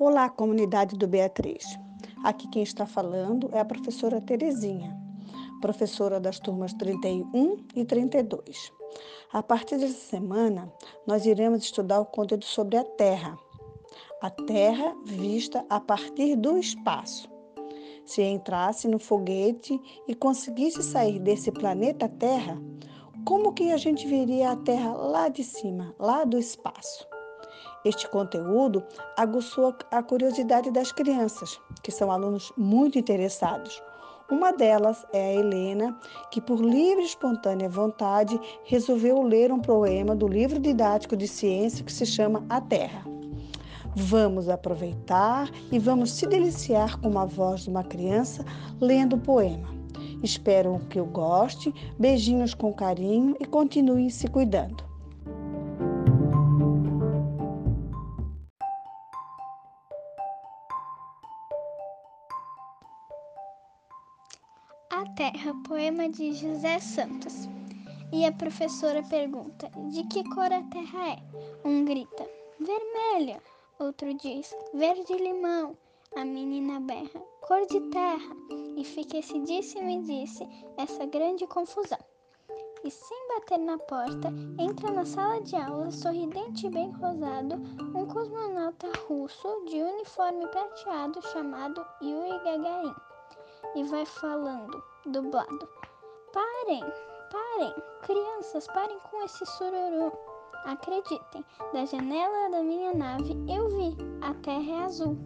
Olá, comunidade do Beatriz. Aqui quem está falando é a professora Terezinha, professora das turmas 31 e 32. A partir dessa semana, nós iremos estudar o conteúdo sobre a Terra. A Terra vista a partir do espaço. Se entrasse no foguete e conseguisse sair desse planeta Terra, como que a gente veria a Terra lá de cima, lá do espaço? Este conteúdo aguçou a curiosidade das crianças, que são alunos muito interessados. Uma delas é a Helena, que, por livre e espontânea vontade, resolveu ler um poema do livro didático de ciência que se chama A Terra. Vamos aproveitar e vamos se deliciar com a voz de uma criança lendo o poema. Espero que eu goste, beijinhos com carinho e continue se cuidando. A Terra, poema de José Santos. E a professora pergunta: De que cor a terra é? Um grita: Vermelha. Outro diz: Verde limão. A menina berra: Cor de terra. E fica esse disse-me disse essa grande confusão. E sem bater na porta, entra na sala de aula, sorridente e bem rosado, um cosmonauta russo de uniforme prateado chamado Yuri Gagarin e vai falando, dublado. Parem, parem, crianças, parem com esse sururu. Acreditem, da janela da minha nave eu vi, a terra é azul.